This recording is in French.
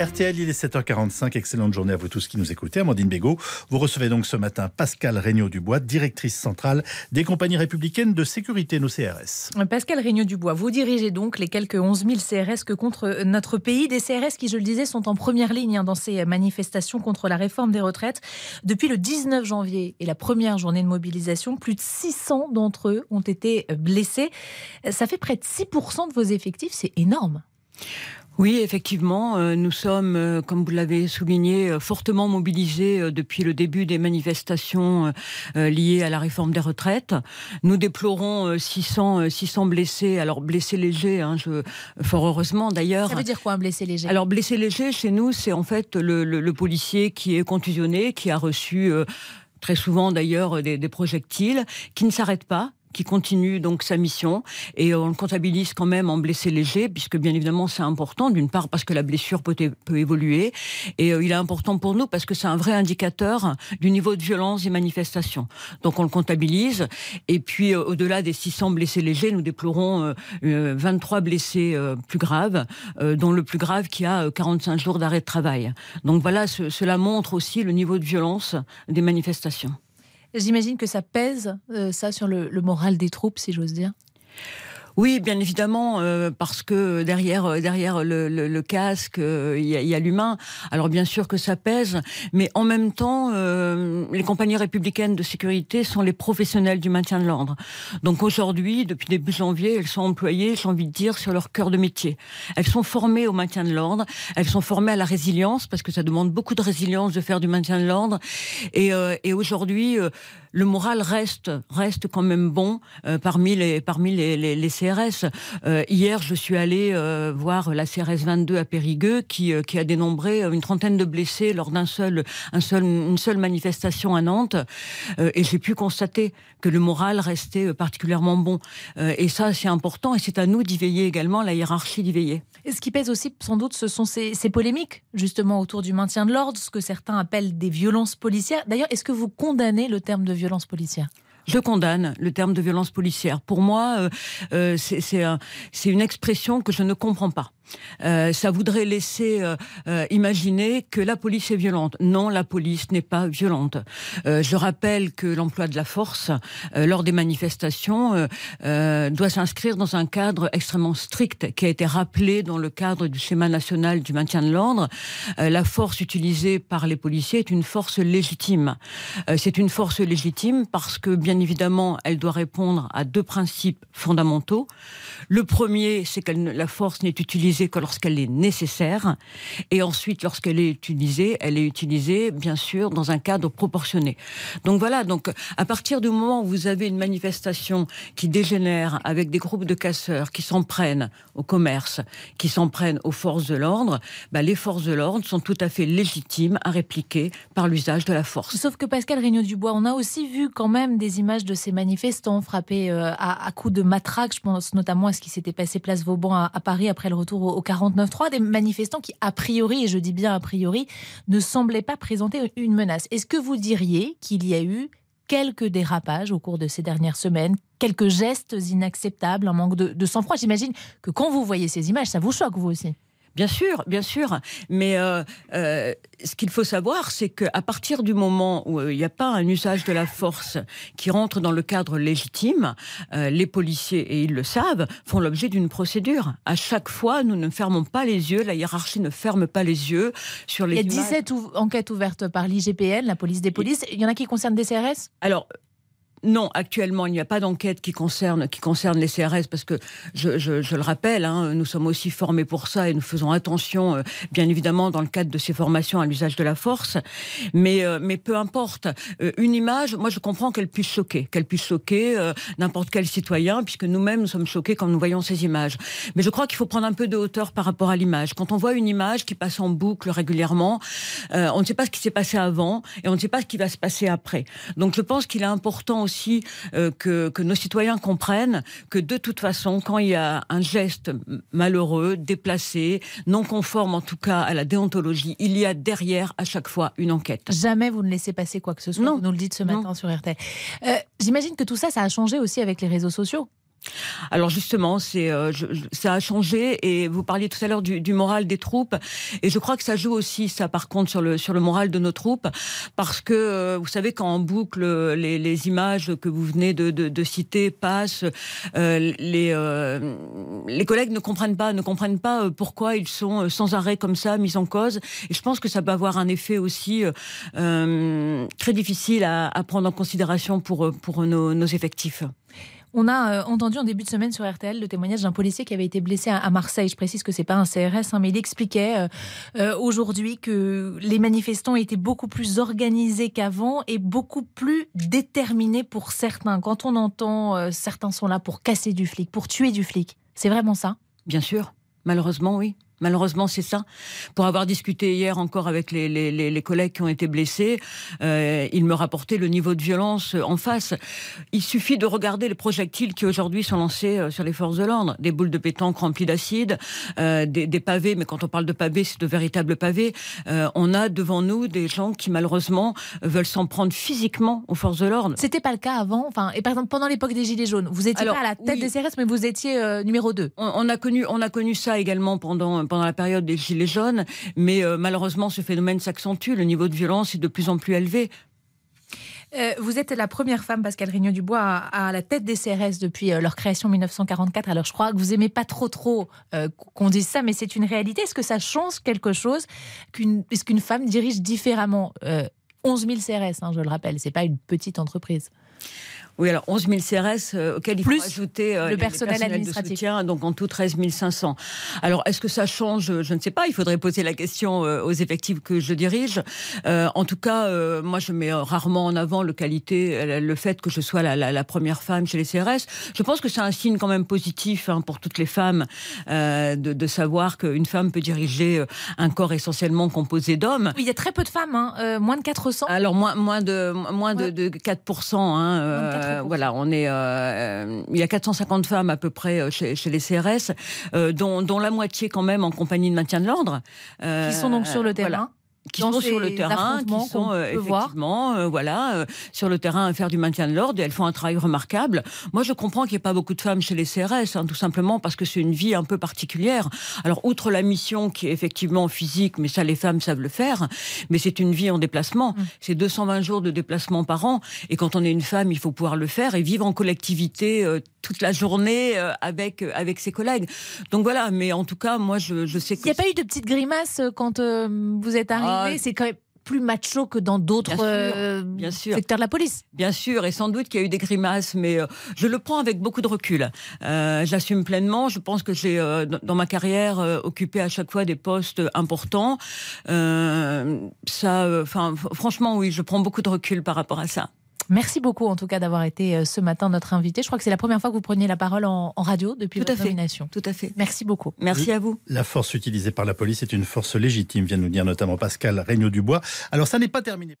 RTL, il est 7h45. Excellente journée à vous tous qui nous écoutez. Amandine Bégaud, vous recevez donc ce matin Pascal Regnault-Dubois, directrice centrale des compagnies républicaines de sécurité, nos CRS. Pascal Regnault-Dubois, vous dirigez donc les quelques 11 000 CRS que contre notre pays. Des CRS qui, je le disais, sont en première ligne hein, dans ces manifestations contre la réforme des retraites. Depuis le 19 janvier et la première journée de mobilisation, plus de 600 d'entre eux ont été blessés. Ça fait près de 6% de vos effectifs. C'est énorme. Oui, effectivement, euh, nous sommes, euh, comme vous l'avez souligné, euh, fortement mobilisés depuis le début des manifestations liées à la réforme des retraites. Nous déplorons 600, 600 blessés, alors blessés légers, hein, je, fort heureusement d'ailleurs. Ça veut dire quoi un blessé léger? Alors blessé léger, chez nous, c'est en fait le, le, policier qui est contusionné, qui a reçu très souvent d'ailleurs des, des projectiles, qui ne s'arrête pas, qui continue donc sa mission et on le comptabilise quand même en blessé léger puisque bien évidemment c'est important d'une part parce que la blessure peut, évoluer et euh, il est important pour nous parce que c'est un vrai indicateur du niveau de violence des manifestations. Donc on le comptabilise et puis euh, au-delà des 600 blessés légers, nous déplorons 23 euh, blessés plus graves dont le plus grave qui a 45 jours d'arrêt de travail. Donc voilà, cela montre aussi le niveau de violence des manifestations. J'imagine que ça pèse, euh, ça, sur le, le moral des troupes, si j'ose dire. Oui, bien évidemment, euh, parce que derrière, euh, derrière le, le, le casque, euh, il y a, a l'humain. Alors bien sûr que ça pèse, mais en même temps, les compagnies républicaines de sécurité sont les professionnels du maintien de l'ordre. Donc aujourd'hui, depuis début janvier, elles sont employées, j'ai envie de dire, sur leur cœur de métier. Elles sont formées au maintien de l'ordre, elles sont formées à la résilience, parce que ça demande beaucoup de résilience de faire du maintien de l'ordre. Et, et aujourd'hui, le moral reste, reste quand même bon parmi les, parmi les, les, les Euh, hier, je suis allée euh, voir la CRS 22 à Périgueux qui, euh, a dénombré une trentaine de blessés lors d'un seul, un seul, une seule manifestation à Nantes. et j'ai pu constater que le moral restait particulièrement bon. et ça, c'est important et c'est à nous d'y veiller également, la hiérarchie d'y veiller. Et ce qui pèse aussi, sans doute, ce sont ces, ces polémiques, justement, autour du maintien de l'ordre, ce que certains appellent des violences policières. D'ailleurs, est-ce que vous condamnez le terme de violence policière? Je condamne le terme de violence policière. Pour moi, euh, euh c'est une expression que je ne comprends pas. Euh, ça voudrait laisser euh, euh, imaginer que la police est violente. Non, la police n'est pas violente. je rappelle que l'emploi de la force lors des manifestations doit s'inscrire dans un cadre extrêmement strict qui a été rappelé dans le cadre du schéma national du maintien de l'ordre. la force utilisée par les policiers est une force légitime. C'est une force légitime parce que, bien évidemment, elle doit répondre à deux principes fondamentaux. Le premier, c'est que la force n'est utilisée que lorsqu'elle est nécessaire. Et ensuite, lorsqu'elle est utilisée, elle est utilisée, bien sûr, dans un cadre proportionné. Donc voilà, donc à partir du moment où vous avez une manifestation qui dégénère avec des groupes de casseurs qui s'en prennent au commerce, qui s'en prennent aux forces de l'ordre, bah, les forces de l'ordre sont tout à fait légitimes à répliquer par l'usage de la force. Sauf que Pascal Regnault-Dubois, on a aussi vu quand même des images de ces manifestants frappés euh, à, coups de matraque. Je pense notamment à ce qui s'était passé place Vauban à Paris après le retour au 49.3, des manifestants qui, a priori, et je dis bien a priori, ne semblaient pas présenter une menace. Est-ce que vous diriez qu'il y a eu quelques dérapages au cours de ces dernières semaines, quelques gestes inacceptables, un manque de, de sang-froid? J'imagine que quand vous voyez ces images, ça vous choque, vous aussi Bien sûr, bien sûr. Mais euh, euh, ce qu'il faut savoir, c'est qu'à partir du moment où euh, il n'y a pas un usage de la force qui rentre dans le cadre légitime, les policiers, et ils le savent, font l'objet d'une procédure. À chaque fois, nous ne fermons pas les yeux, la hiérarchie ne ferme pas les yeux sur les. Il y a 17 enquêtes ouvertes par l'IGPN, la police des polices. Il y en a qui concernent des CRS Alors, non, actuellement, il n'y a pas d'enquête qui concerne, qui concerne les CRS parce que, je, je, le rappelle, hein, nous sommes aussi formés pour ça et nous faisons attention, euh, bien évidemment, dans le cadre de ces formations à l'usage de la force. Mais, euh, mais peu importe. Euh, une image, moi, je comprends qu'elle puisse choquer, qu'elle puisse choquer n'importe quel citoyen, puisque nous-mêmes, nous sommes choqués quand nous voyons ces images. Mais je crois qu'il faut prendre un peu de hauteur par rapport à l'image. Quand on voit une image qui passe en boucle régulièrement, on ne sait pas ce qui s'est passé avant et on ne sait pas ce qui va se passer après. Donc, je pense qu'il est important aussi aussi que, que nos citoyens comprennent que de toute façon, quand il y a un geste malheureux, déplacé, non conforme en tout cas à la déontologie, il y a derrière à chaque fois une enquête. Jamais vous ne laissez passer quoi que ce soit. Non. Vous nous le dites ce matin sur RTL. Euh, J'imagine que tout ça, ça a changé aussi avec les réseaux sociaux. Alors justement, c'est euh, ça a changé et vous parliez tout à l'heure du, du moral des troupes. Et je crois que ça joue aussi ça par contre sur le sur le moral de nos troupes. Parce que euh, vous savez quand en boucle les, les images que vous venez de, de, de citer passent, euh, les euh, les collègues ne comprennent pas ne comprennent pas euh, pourquoi ils sont euh, sans arrêt comme ça mis en cause. Et je pense que ça peut avoir un effet aussi très difficile à, à prendre en considération pour pour nos, nos effectifs. On a euh, entendu en début de semaine sur RTL le témoignage d'un policier qui avait été blessé à, Marseille. Je précise que c'est pas un CRS, hein, mais il expliquait euh, euh, aujourd'hui que les manifestants étaient beaucoup plus organisés qu'avant et beaucoup plus déterminés pour certains. Quand on entend certains sont là pour casser du flic, pour tuer du flic, c'est vraiment ça? Bien sûr, malheureusement, oui. Malheureusement, c'est ça. Pour avoir discuté hier encore avec les, les, les, les collègues qui ont été blessés, euh, ils me rapportaient le niveau de violence en face. Il suffit de regarder les projectiles qui aujourd'hui sont lancés euh, sur les forces de l'ordre. Des boules de pétanque remplies d'acide, euh, des, des pavés, mais quand on parle de pavés, c'est de véritables pavés. Euh, on a devant nous des gens qui, malheureusement, veulent s'en prendre physiquement aux forces de l'ordre. C'était pas le cas avant. Enfin, et par exemple, pendant l'époque des Gilets jaunes, vous étiez Alors, pas à la tête oui. des CRS, mais vous étiez numéro 2. On, on a connu, on a connu ça également pendant pendant la période des gilets jaunes, mais euh, malheureusement ce phénomène s'accentue. Le niveau de violence est de plus en plus élevé. Euh, vous êtes la première femme, Pascal Rignot-Dubois, à, la tête des CRS depuis euh, leur création en 1944. Alors, je crois que vous aimez pas trop trop qu'on dise ça, mais c'est une réalité. Est-ce que ça change quelque chose qu'une, Est-ce qu'une femme dirige différemment euh, 11 000 CRS, je le rappelle, c'est pas une petite entreprise. Oui, alors 11 000 CRS euh, auxquels il Plus faut ajouter euh, le personnel personnels administratif. de soutien, donc en tout 13 500. Alors, est-ce que ça change? Je ne sais pas. Il faudrait poser la question euh, aux effectifs que je dirige. Euh, en tout cas, moi, je mets rarement en avant le qualité, le fait que je sois la, la- la première femme chez les CRS. Je pense que c'est un signe quand même positif hein, pour toutes les femmes de, de savoir qu'une femme peut diriger un corps essentiellement composé d'hommes. Oui, il y a très peu de femmes, hein, moins de 400. Alors moins moins de moins Ouais. de, de 4 hein, euh, Moins de 4%. voilà, on est euh, il y a 450 femmes à peu près euh, chez, chez les CRS euh, dont dont la moitié quand même en compagnie de maintien de l'ordre euh, qui sont donc sur le terrain. voilà qui dans sont sur le terrain, qui sont euh, effectivement, euh, voilà, euh, sur le terrain à faire du maintien de l'ordre. Et elles font un travail remarquable. Moi, je comprends qu'il n'y ait pas beaucoup de femmes chez les CRS, hein, tout simplement parce que c'est une vie un peu particulière. Alors, outre la mission qui est effectivement physique, mais ça, les femmes savent le faire, mais c'est une vie en déplacement. Mm. C'est 220 jours de déplacement par an. Et quand on est une femme, il faut pouvoir le faire et vivre en collectivité euh, toute la journée euh, avec euh, avec ses collègues. Donc voilà. Mais en tout cas, moi, je, je sais que Il n'y a pas eu de petites grimaces euh, quand euh, vous êtes arrivé Ah. C'est quand même plus macho que dans d'autres euh, secteurs de la police. Bien sûr, et sans doute qu'il y a eu des grimaces, mais euh, je le prends avec beaucoup de recul. Euh, J'assume pleinement. Je pense que j'ai, dans- ma carrière, occupé à chaque fois des postes importants. Ça, enfin, franchement, oui, je prends beaucoup de recul par rapport à ça. Merci beaucoup en tout cas d'avoir été euh, ce matin notre invité. Je crois que c'est la première fois que vous preniez la parole en, en radio depuis Tout à votre fait. nomination. Tout à fait. Merci beaucoup. Merci à vous. La force utilisée par la police est une force légitime, vient de nous dire notamment Pascal Regnault-Dubois. Alors ça n'est pas terminé.